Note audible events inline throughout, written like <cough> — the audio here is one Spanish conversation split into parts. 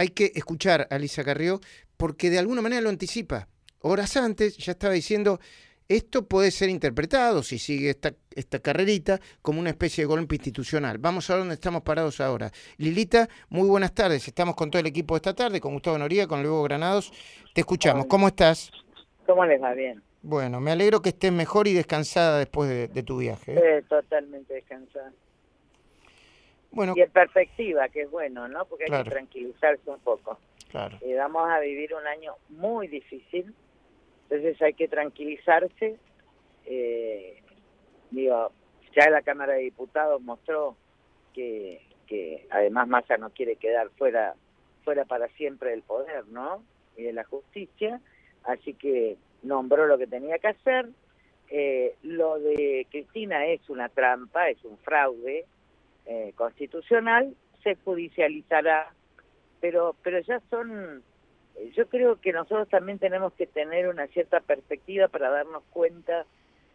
hay que escuchar a Lisa Carrió porque de alguna manera lo anticipa. Horas antes ya estaba diciendo, esto puede ser interpretado, si sigue esta, esta carrerita, como una especie de golpe institucional. Vamos a ver dónde estamos parados ahora. Lilita, muy buenas tardes. Estamos con todo el equipo esta tarde, con Gustavo Noría, con Luego Granados. Te escuchamos. ¿Cómo estás? ¿Cómo les va? Bien. Bueno, me alegro que estés mejor y descansada después de, tu viaje. ¿eh? totalmente descansada. Bueno, y en perspectiva, que es bueno, ¿no? Porque hay que tranquilizarse un poco. Claro. Y vamos a vivir un año muy difícil, entonces hay que tranquilizarse. Eh, digo, ya la Cámara de Diputados mostró que, que además Massa no quiere quedar fuera fuera para siempre del poder, ¿no? Y de la justicia, así que nombró lo que tenía que hacer. Eh, lo de Cristina es una trampa, es un fraude eh, constitucional, se judicializará pero pero ya son yo creo que nosotros también tenemos que tener una cierta perspectiva para darnos cuenta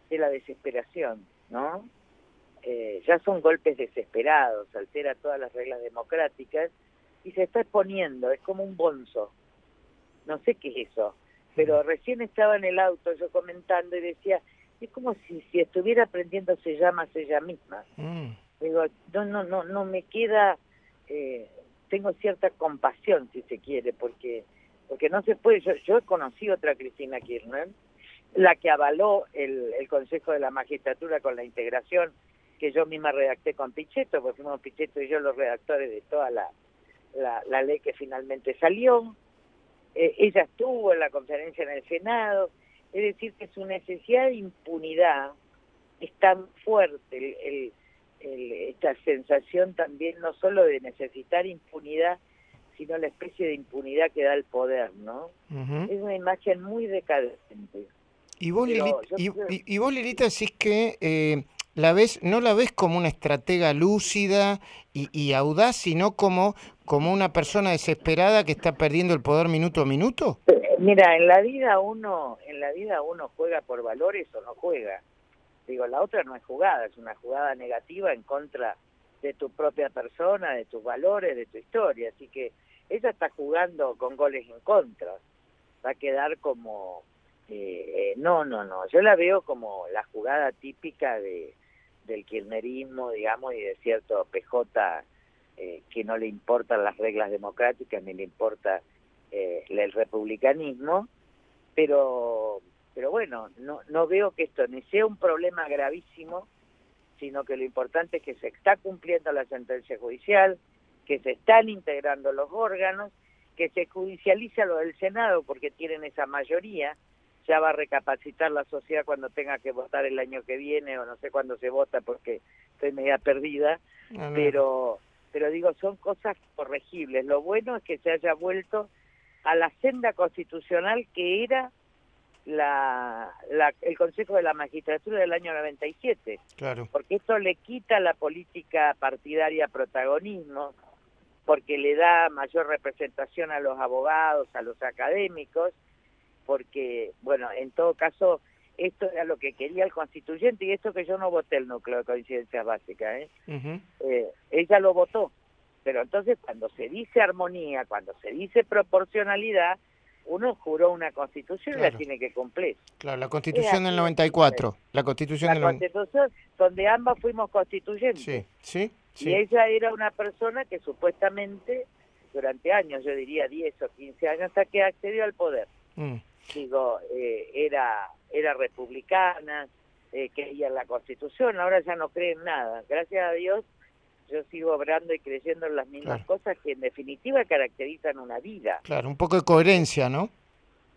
de la desesperación, ¿no? Eh, ya son golpes desesperados, altera todas las reglas democráticas y se está exponiendo, es como un bonzo. No sé qué es eso, pero recién estaba en el auto yo comentando y decía, es como si, si estuviera aprendiendo se llama ella misma. Mm. Digo, no, no, no, no me queda eh, tengo cierta compasión, si se quiere, porque porque no se puede. Yo, yo he conocido otra Cristina Kirchner, la que avaló el, el Consejo de la Magistratura con la integración que yo misma redacté con Pichetto, porque fuimos Pichetto y yo los redactores de toda la, la, ley que finalmente salió. Eh, ella estuvo en la conferencia en el Senado. Es decir, que su necesidad de impunidad es tan fuerte, el esta sensación también no solo de necesitar impunidad, sino la especie de impunidad que da el poder, ¿no? Es una imagen muy decadente. Y vos, Lilita, y, vos Lilita, decís que eh, la ves, no la ves como una estratega lúcida y, audaz, sino como, como una persona desesperada que está perdiendo el poder minuto a minuto. Mira, en la vida uno, en la vida uno juega por valores o no juega. Digo, la otra no es jugada, es una jugada negativa en contra de tu propia persona, de tus valores, de tu historia. Así que ella está jugando con goles en contra. Va a quedar como... Eh, no, no, no. Yo la veo como la jugada típica de del kirchnerismo, digamos, y de cierto PJ eh, que no le importan las reglas democráticas ni le importa eh, el republicanismo, pero pero bueno, no, no veo que esto ni sea un problema gravísimo, sino que lo importante es que se está cumpliendo la sentencia judicial, que se están integrando los órganos, que se judicializa lo del Senado porque tienen esa mayoría, ya va a recapacitar la sociedad cuando tenga que votar el año que viene o no sé cuándo se vota porque estoy media perdida, pero pero digo, son cosas corregibles. Lo bueno es que se haya vuelto a la senda constitucional que era la, el Consejo de la Magistratura del año 97. Claro. Porque esto le quita a la política partidaria protagonismo, porque le da mayor representación a los abogados, a los académicos, porque, bueno, en todo caso, esto era lo que quería el constituyente y esto que yo no voté el núcleo de coincidencias básicas, ¿eh? eh ella lo votó. Pero entonces cuando se dice armonía, cuando se dice proporcionalidad, uno juró una constitución y la tiene que cumplir. Claro, la constitución del 94. La constitución la constitución donde ambas fuimos constituyentes. Sí, sí, Y ella era una persona que supuestamente durante años, yo diría 10 o 15 años, hasta que accedió al poder. Mm. Digo, eh, era, era republicana, eh, creía en la constitución, ahora ya no cree en nada. Gracias a Dios yo sigo obrando y creyendo en las mismas cosas que en definitiva caracterizan una vida. Claro, un poco de coherencia, ¿no?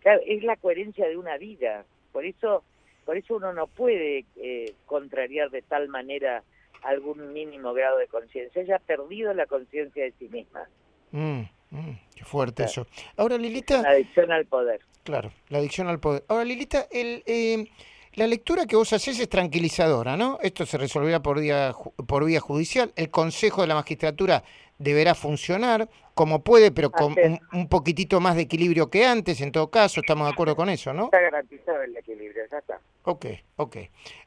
Claro, es la coherencia de una vida. Por eso, por eso uno no puede eh, contrariar de tal manera algún mínimo grado de conciencia. Ella ha perdido la conciencia de sí misma. Mm, mm, qué fuerte eso. Ahora, Lilita... La adicción al poder. Claro, la adicción al poder. Ahora, Lilita, el... Eh, la lectura que vos haces es tranquilizadora, ¿no? Esto se resolverá por, vía, por vía judicial. El Consejo de la Magistratura deberá funcionar como puede, pero con un, poquitito más de equilibrio que antes, en todo caso, estamos de acuerdo con eso, ¿no? Está garantizado el equilibrio, ya está. Ok, ok.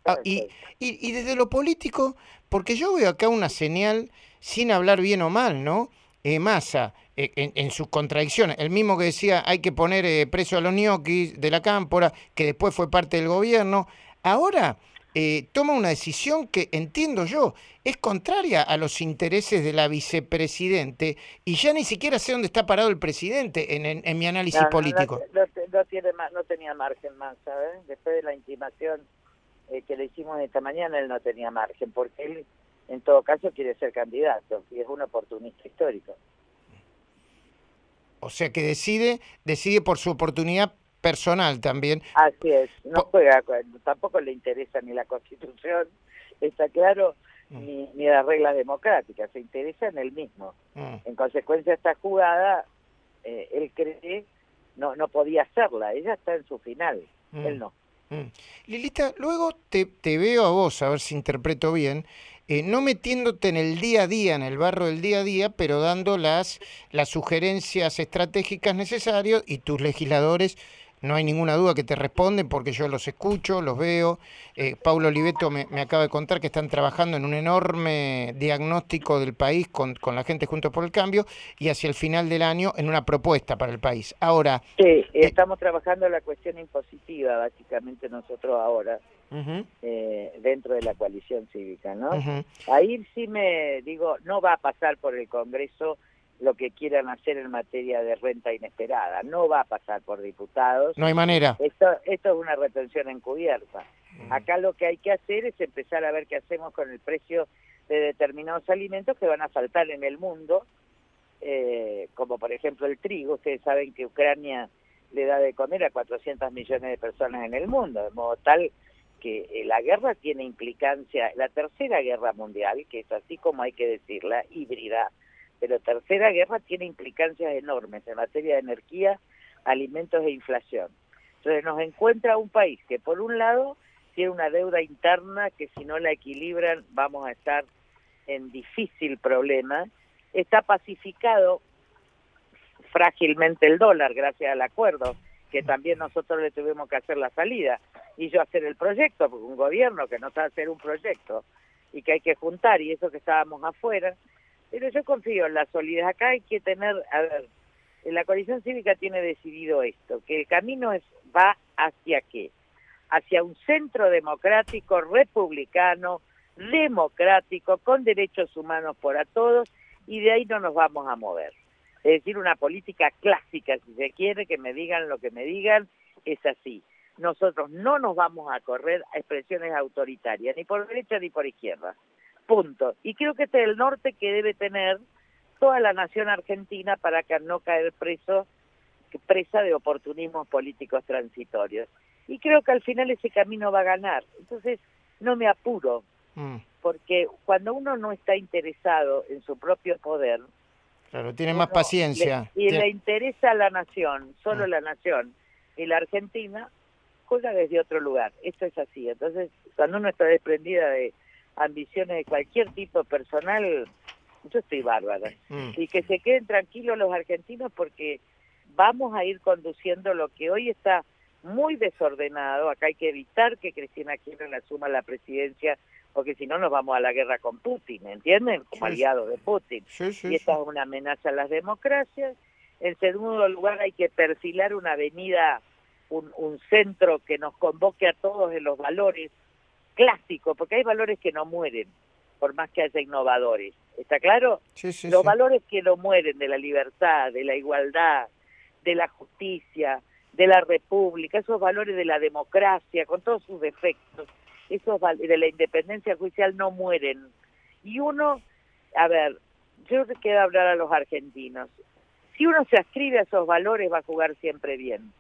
Ah, y, y, y desde lo político, porque yo veo acá una señal, sin hablar bien o mal, ¿no? Eh, Massa, eh, en, sus contradicciones. El mismo que decía hay que poner eh, preso a los ñoquis de la cámpora, que después fue parte del gobierno. Ahora eh, toma una decisión que, entiendo yo, es contraria a los intereses de la vicepresidente y ya ni siquiera sé dónde está parado el presidente en, mi análisis político. No, tiene más, no tenía margen más, ¿sabes? Después de la intimación que le hicimos esta mañana, él no tenía margen, porque él en todo caso quiere ser candidato y es un oportunista histórico. O sea que decide, decide por su oportunidad personal también. Así es, no juega, tampoco le interesa ni la constitución, está claro, mm. ni, ni las reglas democráticas, se interesa en él mismo. Mm. En consecuencia esta jugada, eh, él cree, no, no podía hacerla, ella está en su final, mm. él no. Lilita, luego te, te veo a vos, a ver si interpreto bien, eh, no metiéndote en el día a día, en el barro del día a día, pero dando las, las sugerencias estratégicas necesarias y tus legisladores no hay ninguna duda que te responden porque yo los escucho, los veo. Eh, Paulo Oliveto me, acaba de contar que están trabajando en un enorme diagnóstico del país con, con, la gente Juntos por el Cambio y hacia el final del año en una propuesta para el país. Ahora... Sí, eh, estamos trabajando en la cuestión impositiva, básicamente nosotros ahora, eh, dentro de la coalición cívica, ¿no? Ahí sí me digo, no va a pasar por el Congreso lo que quieran hacer en materia de renta inesperada. No va a pasar por diputados. No hay manera. Esto, esto es una retención encubierta. Mm. Acá lo que hay que hacer es empezar a ver qué hacemos con el precio de determinados alimentos que van a faltar en el mundo, eh, como por ejemplo el trigo. Ustedes saben que Ucrania le da de comer a 400 millones de personas en el mundo, de modo tal que eh, la guerra tiene implicancia, la tercera guerra mundial, que es así como hay que decirla, híbrida, pero tercera guerra tiene implicancias enormes en materia de energía, alimentos e inflación. Entonces nos encuentra un país que por un lado tiene una deuda interna que si no la equilibran vamos a estar en difícil problema, está pacificado frágilmente el dólar gracias al acuerdo, que también nosotros le tuvimos que hacer la salida, y yo hacer el proyecto, porque un gobierno que no sabe hacer un proyecto y que hay que juntar, y eso que estábamos afuera, pero yo confío en la solidez. Acá hay que tener, a ver, la coalición cívica tiene decidido esto, que el camino es va hacia qué? Hacia un centro democrático, republicano, democrático, con derechos humanos para todos, y de ahí no nos vamos a mover. Es decir, una política clásica, si se quiere, que me digan lo que me digan, es así. Nosotros no nos vamos a correr a expresiones autoritarias, ni por derecha ni por izquierda. Punto. Y creo que este es el norte que debe tener toda la nación argentina para que no caer preso, presa de oportunismos políticos transitorios. Y creo que al final ese camino va a ganar. Entonces, no me apuro, mm. porque cuando uno no está interesado en su propio poder, Claro, tiene más paciencia. y le interesa a la nación, solo mm. la nación, y la Argentina juega desde otro lugar. Esto es así. Entonces, cuando uno está desprendida de ambiciones de cualquier tipo personal, yo estoy bárbara. Mm. Y que se queden tranquilos los argentinos porque vamos a ir conduciendo lo que hoy está muy desordenado. Acá hay que evitar que Cristina Kirchner asuma la presidencia porque si no nos vamos a la guerra con Putin, ¿entienden? Como aliado de Putin. y esta es una amenaza a las democracias. En segundo lugar, hay que perfilar una avenida, un, un centro que nos convoque a todos en los valores clásico, porque hay valores que no mueren, por más que haya innovadores. ¿Está claro? Los valores que no mueren de la libertad, de la igualdad, de la justicia, de la república, esos valores de la democracia, con todos sus defectos, esos de la independencia judicial no mueren. Y uno, a ver, yo quiero hablar a los argentinos. Si uno se ascribe a esos valores va a jugar siempre bien.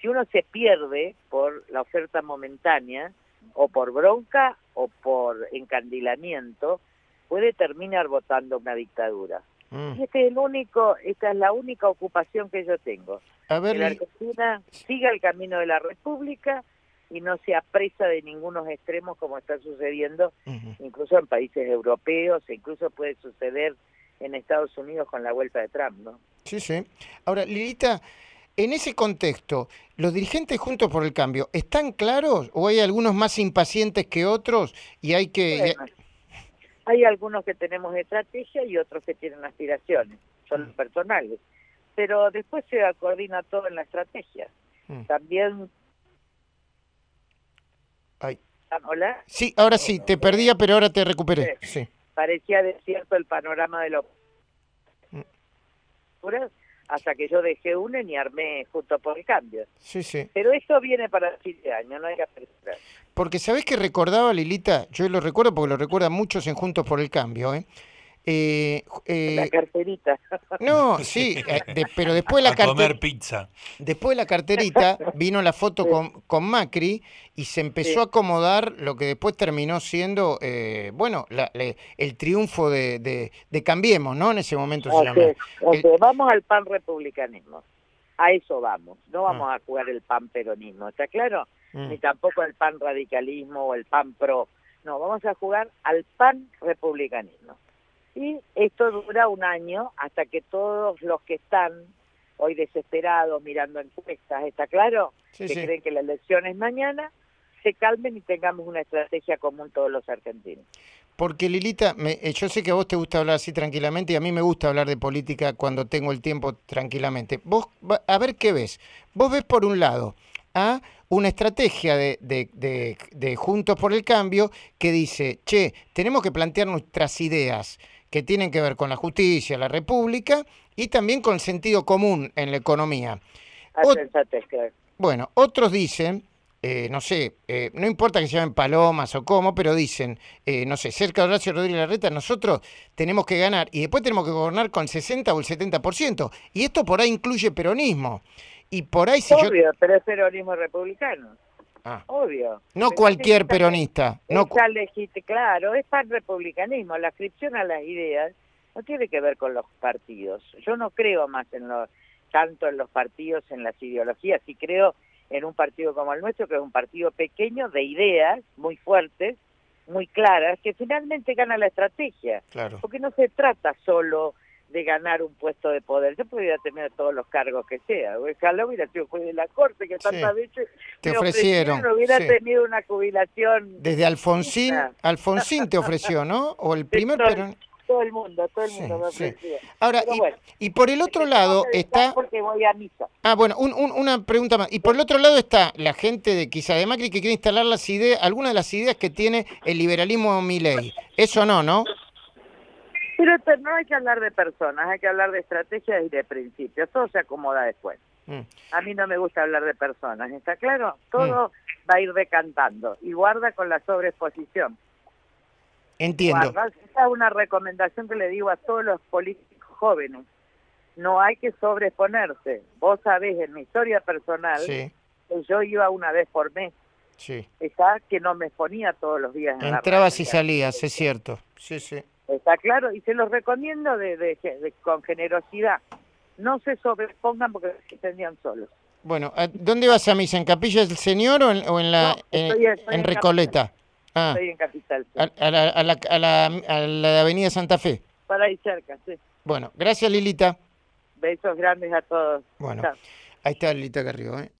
Si uno se pierde por la oferta momentánea, o por bronca o por encandilamiento, puede terminar votando una dictadura. Mm. Y este es el único, esta es la única ocupación que yo tengo. que la Argentina siga el camino de la República y no sea presa de ningunos extremos como está sucediendo incluso en países europeos, e incluso puede suceder en Estados Unidos con la vuelta de Trump, ¿no? Sí, sí. Ahora, Lilita, en ese contexto, ¿los dirigentes Juntos por el Cambio están claros o hay algunos más impacientes que otros y hay que... hay algunos que tenemos estrategia y otros que tienen aspiraciones. son los mm. personales. Pero después se coordina todo en la estrategia. Mm. También... ¿Hola? Sí, ahora sí, te perdía, pero ahora te recuperé. Sí. Parecía desierto el panorama de los... Hasta que yo dejé una y armé junto por el cambio. Sí, sí. Pero eso viene para el fin de año, no hay que apresurar. Porque sabés que recordaba, Lilita, yo lo recuerdo porque lo recuerdan muchos en Juntos por el Cambio, ¿eh? Eh, eh, la carterita. <laughs> No, sí, eh, pero después de <laughs> la carterita. comer pizza. Después de la carterita vino la foto con, con, Macri y se empezó a acomodar lo que después terminó siendo, eh, bueno, el triunfo de, de, Cambiemos, ¿no? En ese momento se llama. vamos al pan republicanismo. A eso vamos. No vamos ah. a jugar el pan peronismo, ¿está claro? Mm. Ni tampoco el pan radicalismo o el pan pro. No, vamos a jugar al pan republicanismo. Y esto dura un año hasta que todos los que están hoy desesperados mirando encuestas, ¿está claro? que creen que la elección es mañana, se calmen y tengamos una estrategia común todos los argentinos. Porque Lilita, eh, yo sé que a vos te gusta hablar así tranquilamente y a mí me gusta hablar de política cuando tengo el tiempo tranquilamente. Vos, a ver qué ves. Vos ves por un lado a una estrategia de, de, de Juntos por el Cambio que dice, che, tenemos que plantear nuestras ideas que tienen que ver con la justicia, la república y también con el sentido común en la economía. bueno, otros dicen, eh, no sé, eh, no importa que se llamen palomas o cómo, pero dicen, eh, no sé, cerca de Horacio Rodríguez Larreta, nosotros tenemos que ganar y después tenemos que gobernar con el 60 o el 70%. Y esto por ahí incluye peronismo. Y por ahí si Obvio, pero es peronismo republicano. Ah. Obvio. No cualquier peronista. No claro, es pan republicanismo. La ascripción a las ideas no tiene que ver con los partidos. Yo no creo más en los tanto en los partidos, en las ideologías, y creo en un partido como el nuestro, que es un partido pequeño de ideas muy fuertes, muy claras, que finalmente gana la estrategia. Claro. Porque no se trata solo de ganar un puesto de poder. Yo podría tener todos los cargos que sea. Ojalá hubiera sido juez de la corte, que tantas veces te ofrecieron. hubiera tenido una jubilación. Desde Alfonsín, Alfonsín te ofreció, ¿no? O el primer todo, todo el mundo, todo el mundo me ofreció. Ahora, y, por el otro lado está... Porque voy a misa. Ah, bueno, un, una pregunta más. Y por el otro lado está la gente de quizá de Macri que quiere instalar las ideas, algunas de las ideas que tiene el liberalismo Milei. Eso no, ¿no? Pero no hay que hablar de personas, hay que hablar de estrategias y de principios. Todo se acomoda después. Mm. A mí no me gusta hablar de personas, ¿está claro? Todo mm. va a ir decantando y guarda con la sobreexposición. Entiendo. Esa es una recomendación que le digo a todos los políticos jóvenes. No hay que sobreexponerse. Vos sabés en mi historia personal que yo iba una vez por mes. Sí. Está que no me exponía todos los días. Entrabas y salías, es cierto. Sí, sí. Está claro, y se los recomiendo de, con generosidad. No se sobrepongan porque se tendrían solos. Bueno, ¿dónde vas a misa? ¿En Capilla del Señor o en, la en, Recoleta? Ah, estoy en Capital. A, la, a, la, a, la, a la Avenida Santa Fe. Para ahí cerca, sí. Bueno, gracias Lilita. Besos grandes a todos. Bueno, ahí está Lilita Carrió, ¿eh?